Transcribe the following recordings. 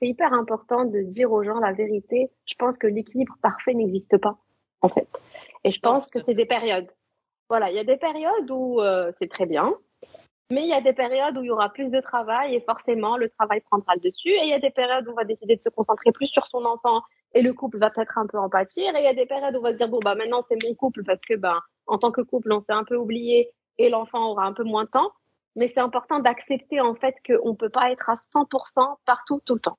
c'est hyper important de dire aux gens la vérité. Je pense que l'équilibre parfait n'existe pas, en fait. Et je pense que c'est des périodes. Voilà, il y a des périodes où euh, c'est très bien, mais il y a des périodes où il y aura plus de travail et forcément le travail prendra le dessus. Et il y a des périodes où on va décider de se concentrer plus sur son enfant et le couple va peut-être un peu en pâtir. Et il y a des périodes où on va se dire bon bah maintenant c'est mon couple parce que ben en tant que couple on s'est un peu oublié et l'enfant aura un peu moins de temps. Mais c'est important d'accepter en fait qu'on peut pas être à 100% partout tout le temps.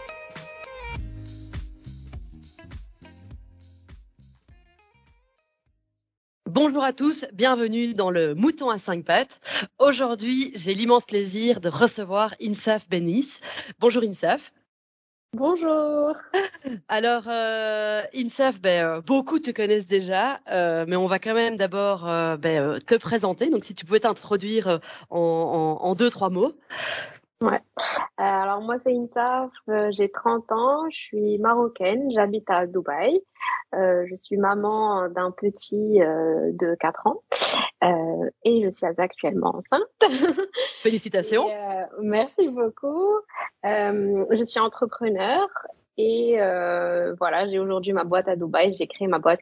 Bonjour à tous, bienvenue dans le Mouton à 5 pattes. Aujourd'hui, j'ai l'immense plaisir de recevoir Insaf Benis. Bonjour Insaf. Bonjour. Alors, euh, Insaf, ben, euh, beaucoup te connaissent déjà, euh, mais on va quand même d'abord euh, ben, te présenter. Donc, si tu pouvais t'introduire en, en, en, deux, trois mots. Ouais. Euh, alors moi c'est Insaf, j'ai 30 ans, je suis marocaine, j'habite à Dubaï. je suis maman d'un petit de 4 ans et je suis actuellement enceinte. Félicitations. Et, merci beaucoup. je suis entrepreneur et euh, voilà, j'ai aujourd'hui ma boîte à Dubaï. J'ai créé ma boîte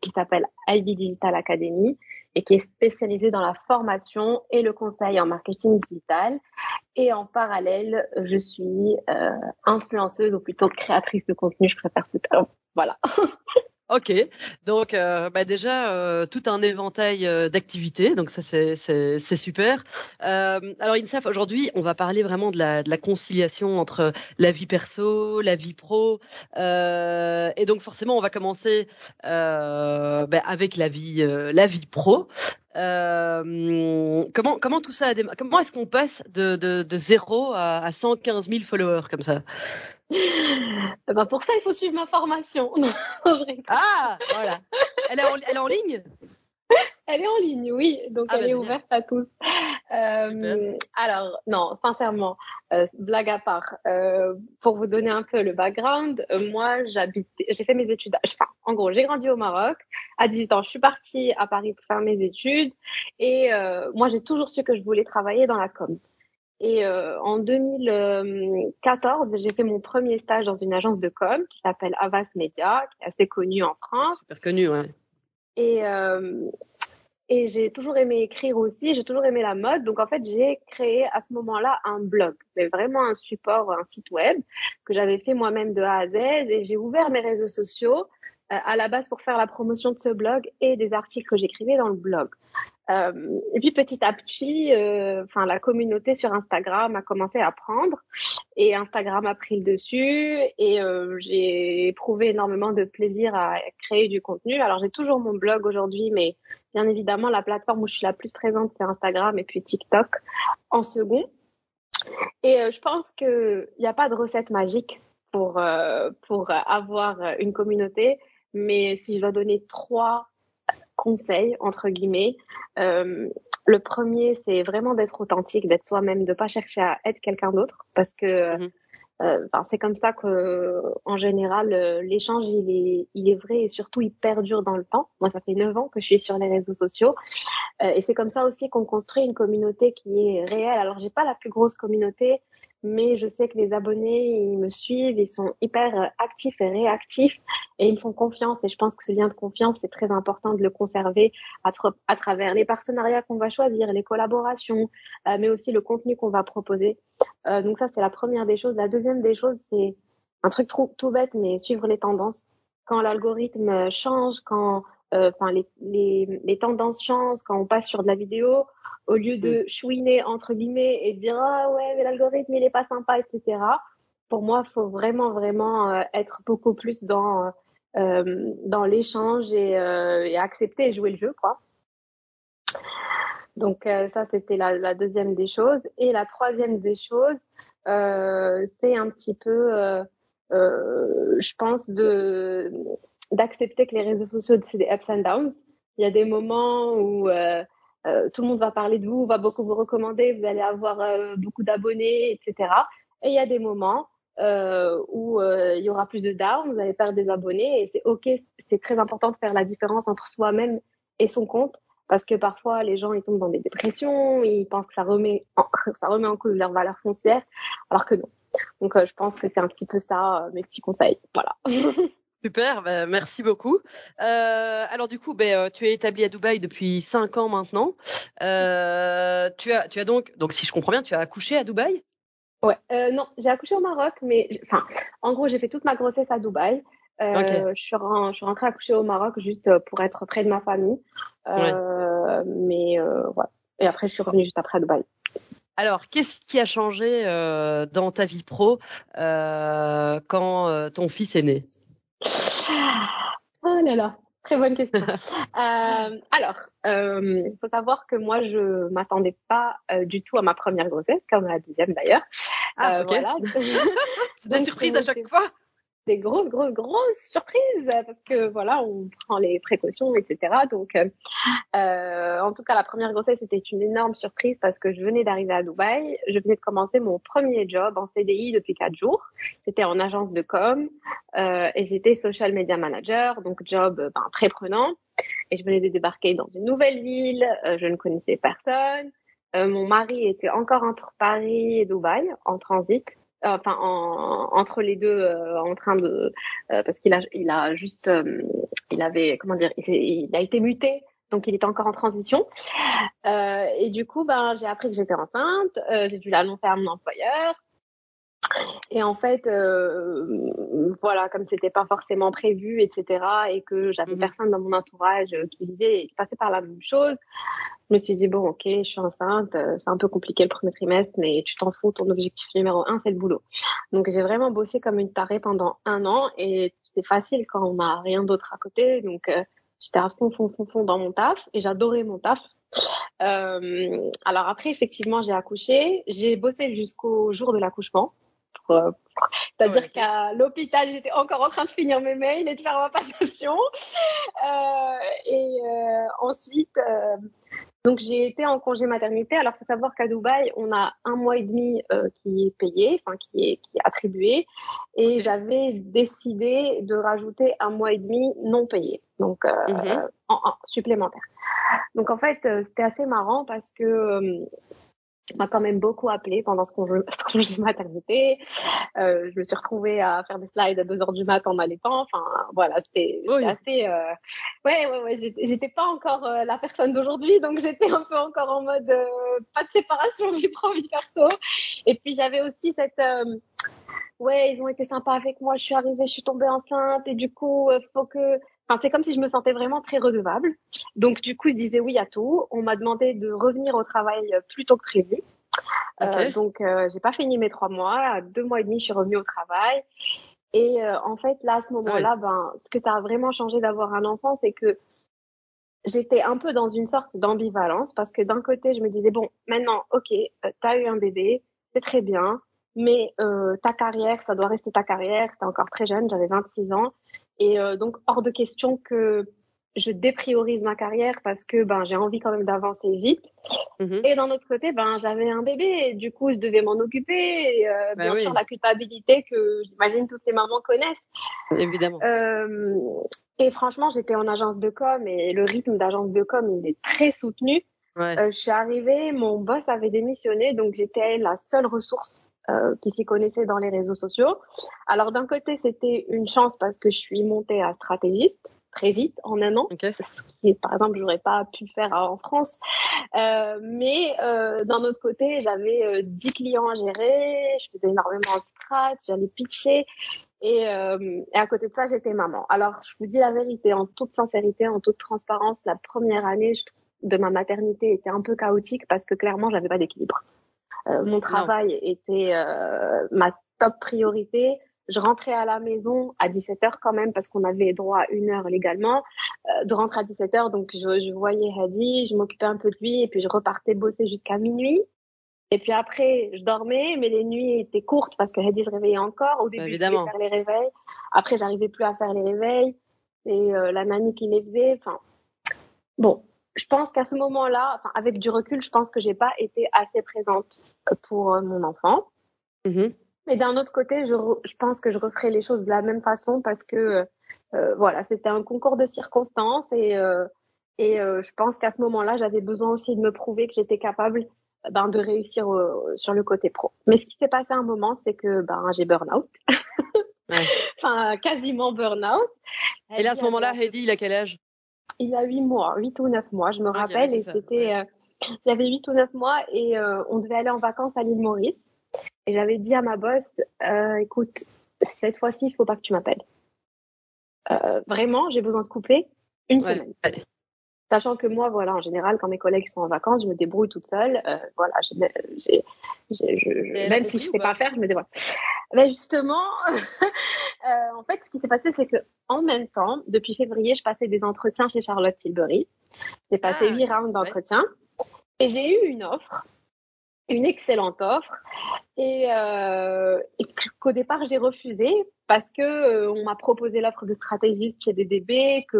qui s'appelle Ivy Digital Academy et qui est spécialisée dans la formation et le conseil en marketing digital. Et en parallèle, je suis euh, influenceuse ou plutôt créatrice de contenu. Je préfère ce terme. Voilà. Ok, donc euh, bah déjà euh, tout un éventail euh, d'activités, donc ça c'est super. Euh, alors Insaf, aujourd'hui on va parler vraiment de la, de la conciliation entre la vie perso, la vie pro, euh, et donc forcément on va commencer bah, avec la vie la vie pro. comment comment tout ça a démarré? Comment est-ce qu'on passe de de, de 0 à, à 115 000 followers comme ça? Ben pour ça, il faut suivre ma formation. ah, voilà. Elle est en, elle est en ligne? Elle est en ligne, oui. Donc ah, elle bah, est ouverte à tous. Euh, alors, non, sincèrement, euh, blague à part, euh, pour vous donner un peu le background, moi, j'habite, j'ai fait mes études, enfin, en gros, j'ai grandi au Maroc. À 18 ans, je suis partie à Paris pour faire mes études. Et moi, j'ai toujours su que je voulais travailler dans la com. Et euh, en 2014, j'ai fait mon premier stage dans une agence de com qui s'appelle Avas Media, qui est assez connue en France. Super connue, ouais. Et, euh, et j'ai toujours aimé écrire aussi, j'ai toujours aimé la mode. Donc en fait, j'ai créé à ce moment-là un blog, mais vraiment un support, un site web que j'avais fait moi-même de A à Z. Et j'ai ouvert mes réseaux sociaux euh, à la base pour faire la promotion de ce blog et des articles que j'écrivais dans le blog. Euh, et puis petit à petit, euh, enfin la communauté sur Instagram a commencé à prendre et Instagram a pris le dessus et euh, j'ai éprouvé énormément de plaisir à créer du contenu. Alors j'ai toujours mon blog aujourd'hui, mais bien évidemment la plateforme où je suis la plus présente c'est Instagram et puis TikTok en second. Et euh, je pense qu'il n'y a pas de recette magique pour euh, pour avoir une communauté, mais si je dois donner trois conseils entre guillemets. Euh, le premier, c'est vraiment d'être authentique, d'être soi-même, de pas chercher à être quelqu'un d'autre, parce que mhm. euh, c'est comme ça que, en général, euh, l'échange il est, il est vrai et surtout il perdure dans le temps. Moi, ça fait neuf ans que je suis sur les réseaux sociaux, euh, et c'est comme ça aussi qu'on construit une communauté qui est réelle. Alors, j'ai pas la plus grosse communauté, mais je sais que les abonnés, ils me suivent, ils sont hyper actifs et réactifs et ils me font confiance. Et je pense que ce lien de confiance, c'est très important de le conserver à, à travers les partenariats qu'on va choisir, les collaborations, euh, mais aussi le contenu qu'on va proposer. Euh, donc ça, c'est la première des choses. La deuxième des choses, c'est un truc tout, bête, mais suivre les tendances. Quand l'algorithme change, quand enfin les, les, les tendances changent, quand on passe sur de la vidéo, au lieu de chouiner entre guillemets et de dire ah ouais mais l'algorithme il est pas sympa etc pour moi faut vraiment vraiment euh, être beaucoup plus dans euh, dans l'échange et, euh, et, accepter et jouer le jeu quoi. Donc euh, ça c'était la, la, deuxième des choses. Et la troisième des choses c'est un petit peu je pense de d'accepter que les réseaux sociaux c'est des ups and downs. Il y a des moments où tout le monde va parler de vous, va beaucoup vous recommander, vous allez avoir beaucoup d'abonnés, etc. Et il y a des moments euh, où euh, il y aura plus de down, vous allez perdre des abonnés et c'est ok, c'est très important de faire la différence entre soi-même et son compte parce que parfois les gens ils tombent dans des dépressions, ils pensent que ça remet en, ça remet en cause leur valeur foncière alors que non. Donc euh, je pense que c'est un petit peu ça mes petits conseils. Voilà. Super, bah, merci beaucoup. Euh, alors du coup, bah, tu es établi à Dubaï depuis cinq ans maintenant. Euh, tu as, tu as donc, donc si je comprends bien, tu as accouché à Dubaï? Ouais, euh, non, j'ai accouché au Maroc, mais enfin, en gros, j'ai fait toute ma grossesse à Dubaï. Euh, je, suis je suis rentrée accoucher au Maroc juste euh, pour être près de ma famille. Euh, Mais euh, voilà. Et après, je suis revenue juste après à Dubaï. Alors, qu'est-ce qui a changé euh, dans ta vie pro quand ton fils est né? Oh là là, Très bonne question. euh, alors, il euh, faut savoir que moi, je m'attendais pas euh, du tout à ma première grossesse, comme à la deuxième d'ailleurs. Ah, euh, ok. Voilà. C'est des surprises à chaque fois des grosses, grosses, grosses surprises parce que voilà, on prend les précautions, etc. Donc, euh, euh, en tout cas, la première grossesse c'était une énorme surprise parce que je venais d'arriver à Dubaï, je venais de commencer mon premier job en CDI depuis quatre jours. C'était en agence de com euh, et j'étais social media manager, donc job ben, très prenant. Et je venais de débarquer dans une nouvelle ville, euh, je ne connaissais personne. Euh, mon mari était encore entre Paris et Dubaï en transit enfin en, entre les deux euh, en train de euh, parce qu'il a il a juste euh, il avait comment dire il, il, a été muté donc il était encore en transition. Et du coup ben j'ai appris que j'étais enceinte j'ai dû l'annoncer à mon employeur et en fait, euh, voilà, comme c'était pas forcément prévu, etc., et que j'avais mmh personne dans mon entourage qui vivait et qui passait par la même chose, je me suis dit bon, ok, je suis enceinte, euh, c'est un peu compliqué le premier trimestre, mais tu t'en fous, ton objectif numéro un, c'est le boulot. Donc j'ai vraiment bossé comme une tarée pendant un an, et c'est facile quand on n'a rien d'autre à côté, donc euh, j'étais à fond, fond, fond, fond dans mon taf, et j'adorais mon taf. Euh, alors après, effectivement, j'ai accouché, j'ai bossé jusqu'au jour de l'accouchement. C'est-à-dire qu'à l'hôpital, j'étais encore en train de finir mes mails et de faire ma passation. Euh, et euh, ensuite, euh, donc j'ai été en congé maternité. Alors faut savoir qu'à Dubaï, on a un mois et demi qui est payé, enfin qui est, qui est attribué, et j'avais décidé de rajouter un mois et demi non payé, donc mm-hmm. en, en, supplémentaire. Donc en fait, c'était assez marrant parce que m'a quand même beaucoup appelé pendant ce congé, ce congé maternité. Euh, je me suis retrouvée à faire des slides à 2 heures du mat en allaitant. Enfin, voilà, c'était assez... Euh... Ouais, ouais, ouais, j'étais pas encore euh, la personne d'aujourd'hui, donc j'étais un peu encore en mode pas de séparation vie pro, vie perso. Et puis j'avais aussi cette... Ouais, ils ont été sympas avec moi, je suis arrivée, je suis tombée enceinte, et du coup, faut que Enfin, c'est comme si je me sentais vraiment très redevable. Donc, du coup, je disais oui à tout. On m'a demandé de revenir au travail plus tôt que prévu. Euh, donc, euh, j'ai pas fini mes trois mois. À deux mois et demi, je suis revenue au travail. Et euh, en fait, là, à ce moment-là, ben, ce que ça a vraiment changé d'avoir un enfant, c'est que j'étais un peu dans une sorte d'ambivalence parce que d'un côté, je me disais bon, maintenant, ok, euh, t'as eu un bébé, c'est très bien, mais euh, ta carrière, ça doit rester ta carrière. T'es encore très jeune, j'avais 26 ans. Et euh, donc, hors de question que je dépriorise ma carrière parce que ben j'ai envie quand même d'avancer vite. Mhm. Et d'un autre côté, ben j'avais un bébé, et du coup je devais m'en occuper. Et, euh, bah bien sûr la culpabilité que j'imagine toutes les mamans connaissent. Évidemment. Euh, et franchement, j'étais en agence de com et le rythme d'agence de com il est très soutenu. Ouais. Euh, je suis arrivée, mon boss avait démissionné, donc j'étais la seule ressource euh, qui s'y connaissaient dans les réseaux sociaux. Alors d'un côté, c'était une chance parce que je suis montée à stratégiste très vite en un an, ce qui par exemple j'aurais pas pu faire en France. Euh, mais euh, d'un autre côté, j'avais euh, 10 clients à gérer, je faisais énormément de strat, j'allais pitcher. Et, euh, et, à côté de ça, j'étais maman. Alors, je vous dis la vérité, en toute sincérité, en toute transparence, la première année de ma maternité était un peu chaotique parce que clairement, j'avais pas d'équilibre. Euh, mon travail était euh, ma top priorité. Je rentrais à la maison à 17h quand même parce qu'on avait droit à une heure légalement euh, de rentrer à 17h. Donc je, je voyais Hadi, je m'occupais un peu de lui et puis je repartais bosser jusqu'à minuit. Et puis après, je dormais, mais les nuits étaient courtes parce que Hedy se réveillait encore. Au Bah, début, je évidemment. pouvais faire les réveils. Après, j'arrivais plus à faire les réveils. C'est euh, la nanny qui les faisait. Enfin, bon, je pense qu'à ce moment-là, enfin, avec du recul, je pense que j'ai pas été assez présente pour euh, mon enfant. Mhm. Mais d'un autre côté, je, je pense que je referais les choses de la même façon parce que euh, voilà, c'était un concours de circonstances et euh, et euh, je pense qu'à ce moment-là, j'avais besoin aussi de me prouver que j'étais capable ben, de réussir euh, sur le côté pro. Mais ce qui s'est passé à un moment, c'est que ben j'ai burn-out, Ouais. enfin quasiment burn-out. Et là, à ce moment-là, Heidi, il a quel âge? Il a huit mois, huit ou neuf mois, je me rappelle, et c'était, ouais. euh, il avait huit ou neuf mois et euh, on devait aller en vacances à l'île Maurice. Et j'avais dit à ma boss, euh, écoute, cette fois-ci, il faut pas que tu m'appelles. Euh, vraiment, j'ai besoin de couper une Ouais. semaine. Sachant que moi, voilà, en général, quand mes collègues sont en vacances, je me débrouille toute seule. Euh, voilà, j'ai, j'ai, j'ai- je- je- Et elle a même si je ou sais pas faire, je me débrouille. Mais justement, euh, en fait, ce qui s'est passé, c'est que en même temps, depuis février, je passais des entretiens chez Charlotte Tilbury. J'ai passé Ah, huit rounds ouais. d'entretien et j'ai eu une offre, une excellente offre, et, euh, et qu'au départ j'ai refusé parce que euh, on m'a proposé l'offre de stratégiste chez DDB, que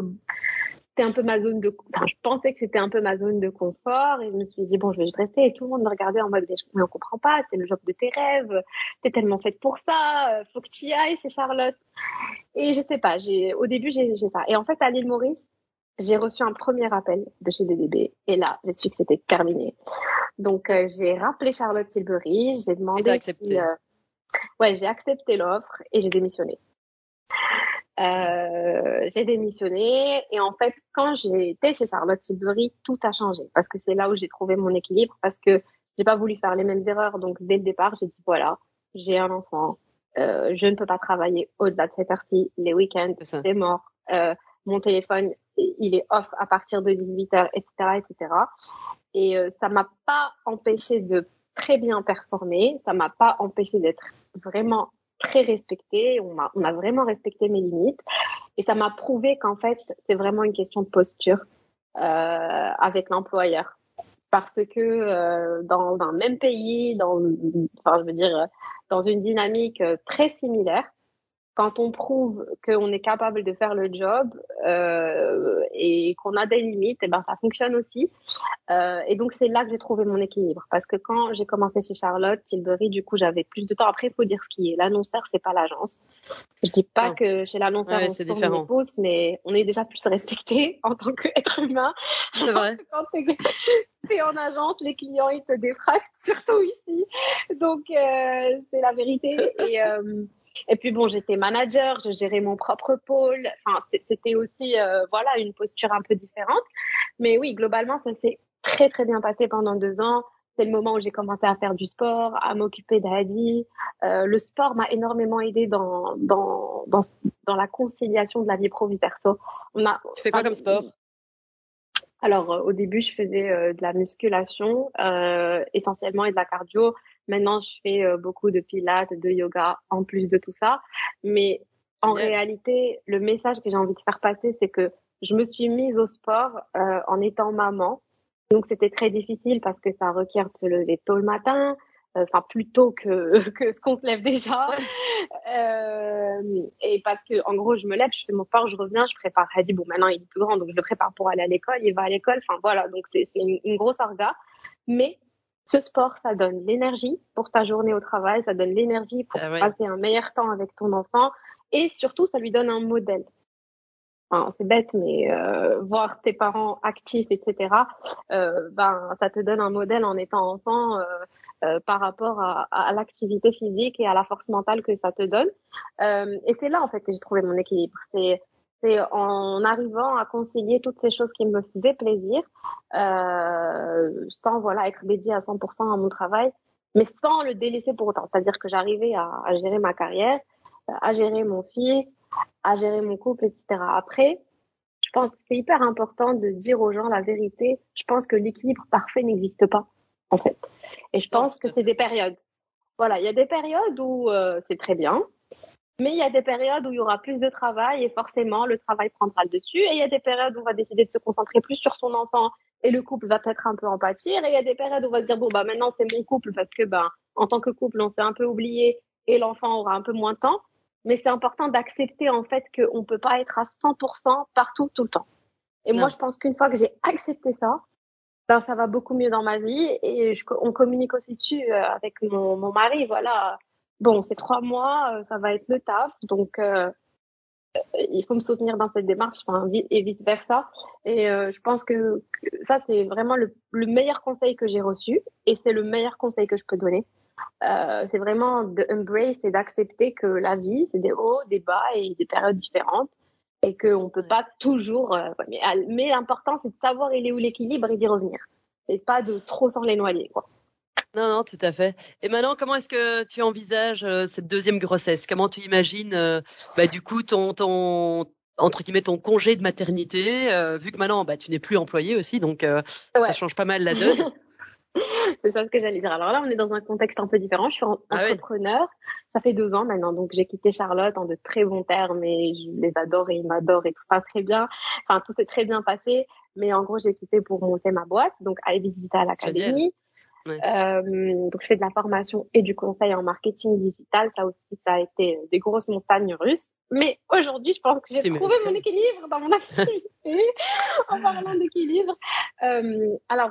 c'était un peu ma zone de, enfin, je pensais que c'était un peu ma zone de confort et je me suis dit bon, je vais juste rester et tout le monde me regardait en mode mais, on comprend pas, c'est le job de tes rêves, t'es tellement faite pour ça, euh, faut que tu y ailles chez Charlotte. Et je sais pas, j'ai, au début j'ai, j'ai ça. Et en fait à l'île Maurice, j'ai reçu un premier appel de chez DDB et là, j'ai su que c'était terminé. Donc euh, j'ai rappelé Charlotte Tilbury, j'ai demandé Et accepté. si, euh, ouais, j'ai accepté l'offre et j'ai démissionné. Euh, j'ai démissionné et en fait quand j'ai été chez Charlotte Tilbury tout a changé parce que c'est là où j'ai trouvé mon équilibre parce que j'ai pas voulu faire les mêmes erreurs. Donc dès le départ j'ai dit voilà j'ai un enfant euh, je ne peux pas travailler au-delà de cette heure-ci les week-ends C'est mort euh, mon téléphone il est off à partir de 18h etc etc et euh, ça m'a pas empêché de très bien performer ça m'a pas empêché d'être vraiment très respectée, on m'a on a vraiment respecté mes limites. Et ça m'a prouvé qu'en fait c'est vraiment une question de posture euh, avec l'employeur. Parce que euh, dans un même pays, dans enfin je veux dire dans une dynamique euh, très similaire, quand on prouve qu'on est capable de faire le job euh, et qu'on a des limites, et ben ça fonctionne aussi. Euh, et donc c'est là que j'ai trouvé mon équilibre parce que quand j'ai commencé chez Charlotte Tilbury, du coup j'avais plus de temps. Après, il faut dire ce qui est l'annonceur, c'est pas l'agence. Je dis pas que chez l'annonceur Ouais, on se tourne pouces, mais on est déjà plus respecté en tant qu'être humain. C'est vrai. Quand t'es t'es en agence, les clients ils te défractent, surtout ici. Donc euh, c'est la vérité. Et euh, et puis bon, j'étais manager, je gérais mon propre pôle. Enfin, c'était aussi euh, voilà une posture un peu différente. Mais oui, globalement, ça s'est très très bien passé pendant deux ans. C'est le moment où j'ai commencé à faire du sport, à m'occuper d'Adi. Euh, le sport m'a énormément aidé dans, dans, dans, dans la conciliation de la vie pro vie perso. On a, Tu fais quoi comme sport? Alors, euh, au début, je faisais euh, de la musculation euh, essentiellement et de la cardio. Maintenant, je fais euh, beaucoup de pilates, de yoga en plus de tout ça. Mais en réalité, le message que j'ai envie de faire passer, c'est que je me suis mise au sport euh, en étant maman. Donc, c'était très difficile parce que ça requiert de se lever tôt le matin, enfin plus tôt que, que ce qu'on se lève déjà. Euh, et parce que en gros, je me lève, je fais mon sport, je reviens, je prépare Hadi. Bon, maintenant il est plus grand, donc je le prépare pour aller à l'école. Il va à l'école. Enfin voilà, donc c'est une, une grosse orga. Mais ce sport, ça donne l'énergie pour ta journée au travail, ça donne l'énergie pour Ah passer un meilleur temps avec ton enfant, et surtout, ça lui donne un modèle. Enfin, c'est bête, mais euh, voir tes parents actifs, etc. Euh, ben, ça te donne un modèle en étant enfant. Euh, euh, par rapport à, à l'activité physique et à la force mentale que ça te donne. Euh, et c'est là en fait que j'ai trouvé mon équilibre. C'est c'est en arrivant à concilier toutes ces choses qui me faisaient plaisir, euh, sans voilà être dédiée à 100% à mon travail, mais sans le délaisser pour autant. C'est-à-dire que j'arrivais à, à gérer ma carrière, à gérer mon fils, à gérer mon couple, etc. Après, je pense que c'est hyper important de dire aux gens la vérité. Je pense que l'équilibre parfait n'existe pas, en fait. Et je pense que c'est des périodes. Voilà, il y a des périodes où euh, c'est très bien, mais il y a des périodes où il y aura plus de travail et forcément le travail prendra le dessus. Et il y a des périodes où on va décider de se concentrer plus sur son enfant et le couple va peut-être un peu en pâtir. Et il y a des périodes où on va se dire bon bah maintenant c'est mon couple parce que ben en tant que couple on s'est un peu oublié et l'enfant aura un peu moins de temps. Mais c'est important d'accepter en fait qu'on peut pas être à 100% partout tout le temps. Et moi je pense qu'une fois que j'ai accepté ça, ben ça va beaucoup mieux dans ma vie et on communique aussi dessus euh, avec mon, mari. Voilà, bon c'est trois mois, euh, ça va être le taf, donc euh, il faut me soutenir dans cette démarche, enfin, et vice versa. Et je pense que, ça, c'est vraiment le, le, meilleur conseil que j'ai reçu, et c'est le meilleur conseil que je peux donner. C'est vraiment de et d'accepter que la vie, c'est des hauts, des bas et des périodes différentes, et qu'on peut pas toujours. Euh, mais, mais l'important, c'est de savoir il est où l'équilibre et d'y revenir, et pas de trop s'en les noyer, quoi. Non, non, tout à fait. Et maintenant, comment est-ce que tu envisages euh, cette deuxième grossesse? Comment tu imagines, euh, bah, du coup, ton, ton entre guillemets ton congé de maternité, euh, vu que maintenant, bah, tu n'es plus employé aussi, donc ça change pas mal la donne? c'est ça ce que j'allais dire. Alors là, on est dans un contexte un peu différent. Je suis ah entrepreneur. Ça fait deux ans maintenant, donc j'ai quitté Charlotte en de très bons termes et je les adore et ils m'adorent et tout ça très bien. Enfin, tout s'est très bien passé. Mais en gros, j'ai quitté pour monter ma boîte, donc Ivy Digital Academy. Euh, donc je fais de la formation et du conseil en marketing digital. Ça aussi, ça a été des grosses montagnes russes. Mais aujourd'hui, je pense que j'ai trouvé mon équilibre dans mon activité. en parlant d'équilibre, euh, alors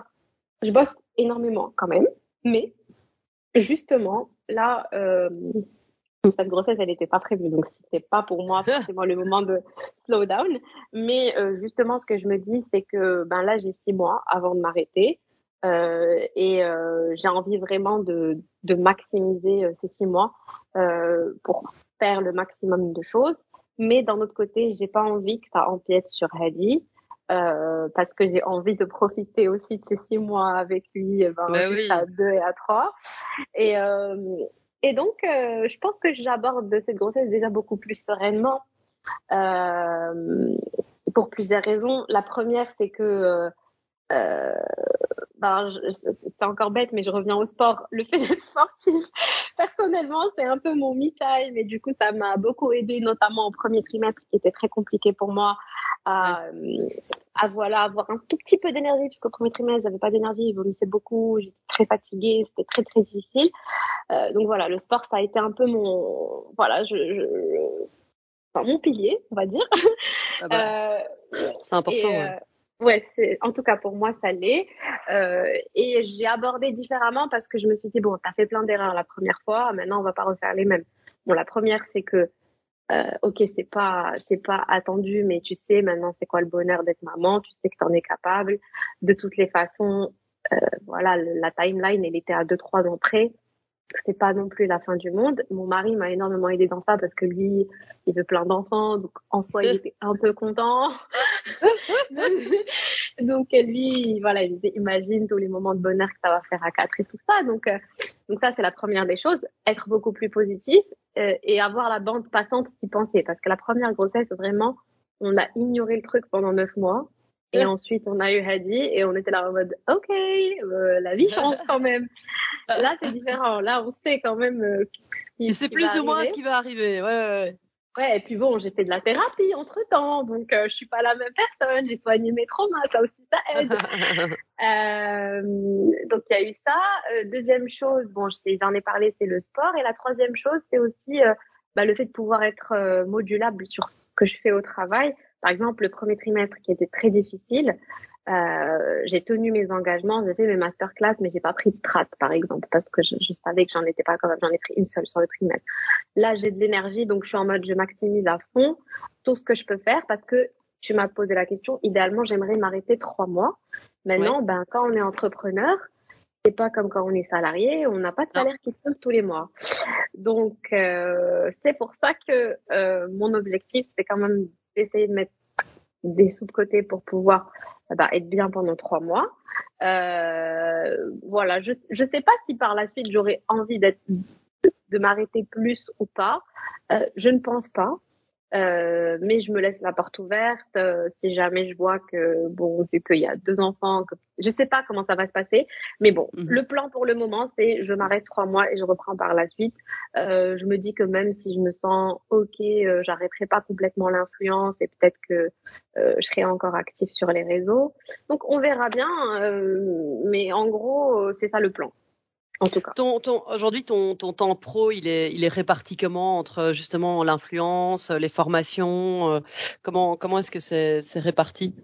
je bosse énormément quand même, mais justement là. Euh, cette grossesse, elle n'était pas prévue, donc c'était pas pour moi forcément le moment de slow down. Mais euh, justement, ce que je me dis, c'est que ben là, j'ai six mois avant de m'arrêter. Euh, et euh, j'ai envie vraiment de, de maximiser ces six mois pour faire le maximum de choses. Mais d'un autre côté, j'ai pas envie que ça empiète sur Hadi. Euh, parce que j'ai envie de profiter aussi de ces six mois avec lui, ben, bah à deux et à trois. Et, euh, et donc, euh, je pense que j'aborde cette grossesse déjà beaucoup plus sereinement pour plusieurs raisons. La première, c'est que euh, ben, c'est encore bête, mais je reviens au sport. Le fait d'être sportif, personnellement, c'est un peu mon me time et du coup, ça m'a beaucoup aidé, notamment au premier trimestre qui était très compliqué pour moi à, à voilà, avoir un tout petit peu d'énergie puisqu'au premier trimestre, j'avais pas d'énergie, je vomissais beaucoup, j'étais très fatiguée, c'était très très difficile. Euh, donc voilà, le sport, ça a été un peu mon, voilà, je, je enfin, mon pilier, on va dire. Ah bah, euh, c'est important. Et, ouais. Ouais, c'est en tout cas pour moi ça l'est. Euh, et j'ai abordé différemment parce que je me suis dit bon, t'as fait plein d'erreurs la première fois, maintenant on va pas refaire les mêmes. Bon, la première c'est que euh, ok c'est pas c'est pas attendu, mais tu sais maintenant c'est quoi le bonheur d'être maman, tu sais que t'en es capable. De toutes les façons, euh, voilà la timeline elle était à deux trois ans près c'est pas non plus la fin du monde. Mon mari m'a énormément aidé dans ça parce que lui, il veut plein d'enfants, donc en soi, il était un peu content. donc lui, voilà, il imagine tous les moments de bonheur que ça va faire à quatre et tout ça. Donc, euh, donc ça, c'est la première des choses, être beaucoup plus positif euh, et avoir la bande passante d'y penser. Parce que la première grossesse, vraiment, on a ignoré le truc pendant neuf mois. Et ensuite, on a eu Hadi et on était là en mode, OK, euh, la vie change quand même. Là, c'est différent. Là, on sait quand même. Euh, sais plus ou moins ce qui va arriver. Ouais, ouais. Ouais, et puis bon, j'ai fait de la thérapie entre temps, donc euh, je suis pas la même personne. J'ai soigné mes traumas, ça aussi ça aide. euh, donc il y a eu ça. Euh, deuxième chose, bon, j'en ai parlé, c'est le sport. Et la troisième chose, c'est aussi euh, bah, le fait de pouvoir être modulable sur ce que je fais au travail. Par exemple, le premier trimestre qui était très difficile, euh, j'ai tenu mes engagements, j'ai fait mes masterclass, mais j'ai pas pris de strat, par exemple, parce que je, je savais que j'en étais pas capable. J'en ai pris une seule sur le trimestre. Là, j'ai de l'énergie, donc je suis en mode je maximise à fond tout ce que je peux faire parce que tu m'as posé la question. Idéalement, j'aimerais m'arrêter trois mois. Maintenant, ben quand on est entrepreneur, c'est pas comme quand on est salarié, on n'a pas de salaire qui tombe tous les mois. Donc euh, c'est pour ça que euh, mon objectif, c'est quand même d'essayer de mettre des sous de côté pour pouvoir bah, être bien pendant trois mois. Euh, voilà, je je sais pas si par la suite j'aurais envie d'être de m'arrêter plus ou pas. Euh, je ne pense pas. Euh, mais je me laisse la porte ouverte euh, si jamais je vois que bon vu qu'il y a deux enfants que je sais pas comment ça va se passer mais bon Mhm. le plan pour le moment c'est je m'arrête trois mois et je reprends par la suite. Euh, je me dis que même si je me sens ok euh, j'arrêterai pas complètement l'influence et peut-être que euh, je serai encore active sur les réseaux. Donc on verra bien euh, mais en gros c'est ça le plan en tout cas Ton, ton, aujourd'hui, ton, ton temps pro, il est, il est réparti comment entre justement l'influence, les formations euh, Comment, comment est-ce que c'est, c'est réparti?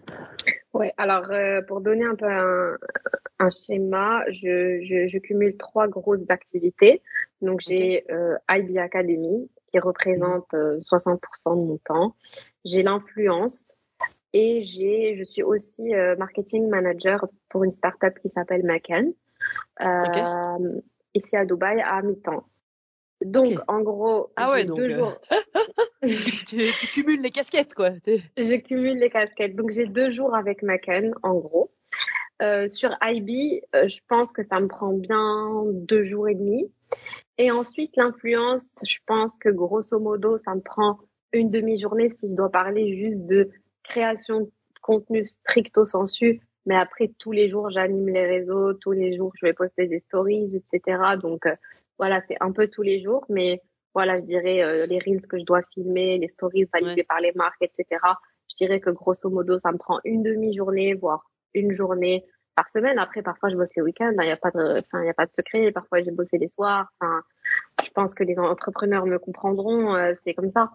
Ouais, alors euh, pour donner un peu un, un schéma, je, je, je cumule trois grosses activités. Donc j'ai euh, IB Academy qui représente euh, 60% de mon temps. J'ai l'influence et j'ai, je suis aussi euh, marketing manager pour une startup qui s'appelle Macan euh, ici à Dubaï à mi-temps. Donc en gros, Ah ouais, donc, deux euh, jours. tu, cumules les casquettes, quoi. Je cumule les casquettes. Donc j'ai deux jours avec Macan, en gros. Euh, sur IB, euh, je pense que ça me prend bien deux jours et demi. Et ensuite, l'influence, je pense que grosso modo, ça me prend une demi-journée si je dois parler juste de création de contenu stricto sensu. Mais après, tous les jours, j'anime les réseaux, tous les jours, je vais poster des stories, etc. Donc, euh, voilà, c'est un peu tous les jours. Mais voilà, je dirais euh, les reels que je dois filmer, les stories validées Ouais. par les marques, etc. Je dirais que grosso modo, ça me prend une demi-journée, voire une journée par semaine. Après, parfois, je bosse les week-ends. Il n'y a pas de, enfin, il a pas de secret. Parfois, j'ai bossé les soirs. Enfin, pense que les entrepreneurs me comprendront. euh, c'est comme ça.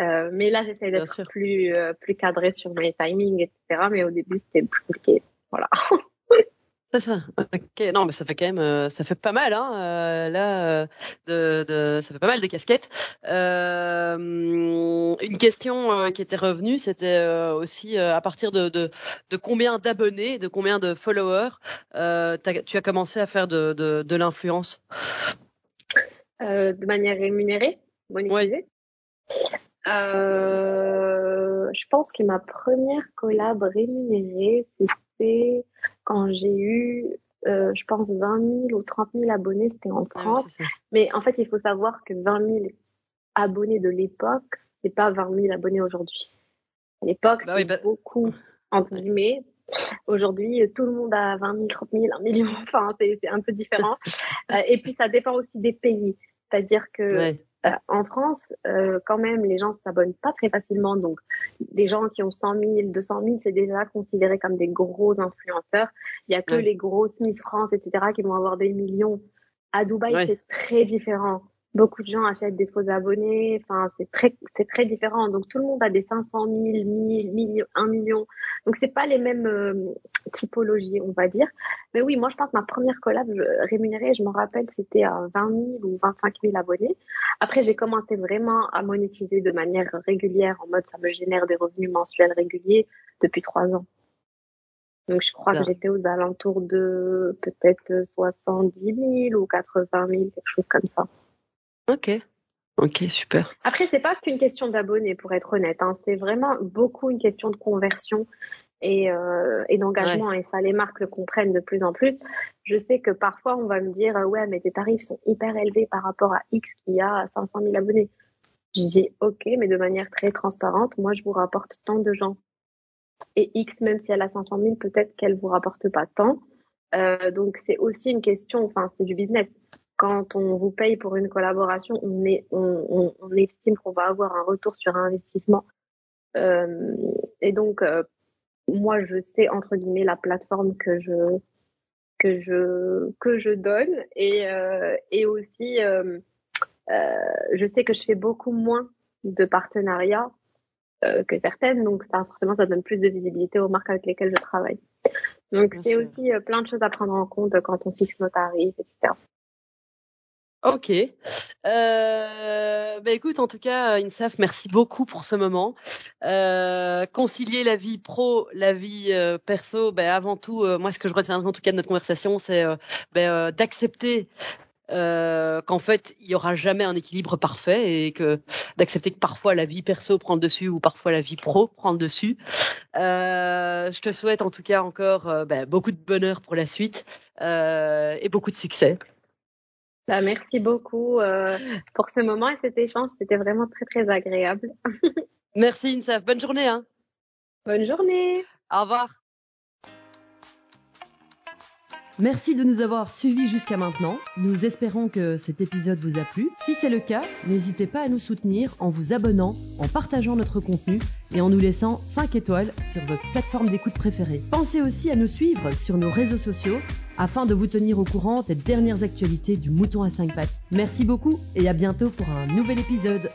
Euh, mais là, j'essaie d'être plus, euh, plus cadré sur mes timings, etc. Mais au début, c'était plus compliqué. Voilà. C'est ça. Ok. Non, mais ça fait quand même, ça fait pas mal, hein. euh, là, de, de, ça fait pas mal de casquettes. Euh, une question qui était revenue, c'était aussi à partir de, de, de combien d'abonnés, de combien de followers, euh, tu as commencé à faire de, de, de l'influence? Euh, de manière rémunérée, monétisée. Euh, je pense que ma première collab rémunérée, c'était quand j'ai eu, euh, je pense, 20 000 ou 30 000 abonnés, c'était en Ah oui, France. ça. Mais en fait, il faut savoir que 20 000 abonnés de l'époque, c'est pas 20 000 abonnés aujourd'hui. À l'époque, Bah oui, bah- beaucoup, entre guillemets. Aujourd'hui, tout le monde a 20 000, 30 000, 1 million. Enfin, c'est c'est un peu différent. Euh, et puis, ça dépend aussi des pays. C'est-à-dire que Ouais. euh, en France, euh, quand même, les gens s'abonnent pas très facilement. Donc, des gens qui ont 100 000, 200 000, c'est déjà considéré comme des gros influenceurs. Il y a que Ouais. les grosses Miss France, etc., qui vont avoir des millions. À Dubaï, Ouais. c'est très différent. Beaucoup de gens achètent des faux abonnés. Enfin, c'est très, c'est très différent. Donc, tout le monde a des 500 000, 1000, millions, 1 million. Donc, c'est pas les mêmes euh, typologies, on va dire. Mais oui, moi, je pense que ma première collab je- rémunérée, je m'en rappelle, c'était à 20 000 ou 25 000 abonnés. Après, j'ai commencé vraiment à monétiser de manière régulière, en mode ça me génère des revenus mensuels réguliers depuis trois ans. Donc, je crois que j'étais aux alentours de peut-être 70 000 ou 80 000, quelque chose comme ça. Ok. Ok, super. Après, c'est pas qu'une question d'abonnés, pour être honnête. Hein. C'est vraiment beaucoup une question de conversion et, euh, et d'engagement. Et ça, les marques le comprennent de plus en plus. Je sais que parfois, on va me dire, euh, ouais, mais tes tarifs sont hyper élevés par rapport à X qui a 500 000 abonnés. Je dis, ok, mais de manière très transparente, moi, je vous rapporte tant de gens. Et X, même si elle a 500 000, peut-être qu'elle vous rapporte pas tant. Euh, donc, c'est aussi une question, enfin, c'est du business. Quand on vous paye pour une collaboration, on, est, on, on, on estime qu'on va avoir un retour sur investissement. Euh, et donc, euh, moi, je sais, entre guillemets, la plateforme que je, que je, que je donne. Et, euh, et aussi, euh, euh, je sais que je fais beaucoup moins de partenariats euh, que certaines, donc ça forcément ça donne plus de visibilité aux marques avec lesquelles je travaille. Donc c'est aussi plein de choses à prendre en compte quand on fixe nos tarifs, etc. Ok. Euh, bah écoute, en tout cas, Insaf, merci beaucoup pour ce moment. Euh, concilier la vie pro, la vie euh, perso, ben avant tout, euh, moi ce que je retiendrai en tout cas de notre conversation, c'est euh, euh, d'accepter euh, qu'en fait il y aura jamais un équilibre parfait et que d'accepter que parfois la vie perso prend le dessus ou parfois la vie pro prend le dessus. Euh, je te souhaite en tout cas encore ben, beaucoup de bonheur pour la suite et beaucoup de succès. Bah, merci beaucoup euh, pour ce moment et cet échange, c'était vraiment très très agréable. Merci Insaf. Bonne journée. Hein. Bonne journée. Au revoir. Merci de nous avoir suivis jusqu'à maintenant. Nous espérons que cet épisode vous a plu. Si c'est le cas, n'hésitez pas à nous soutenir en vous abonnant, en partageant notre contenu et en nous laissant 5 étoiles sur votre plateforme d'écoute préférée. Pensez aussi à nous suivre sur nos réseaux sociaux afin de vous tenir au courant des dernières actualités du mouton à 5 pattes. Merci beaucoup et à bientôt pour un nouvel épisode.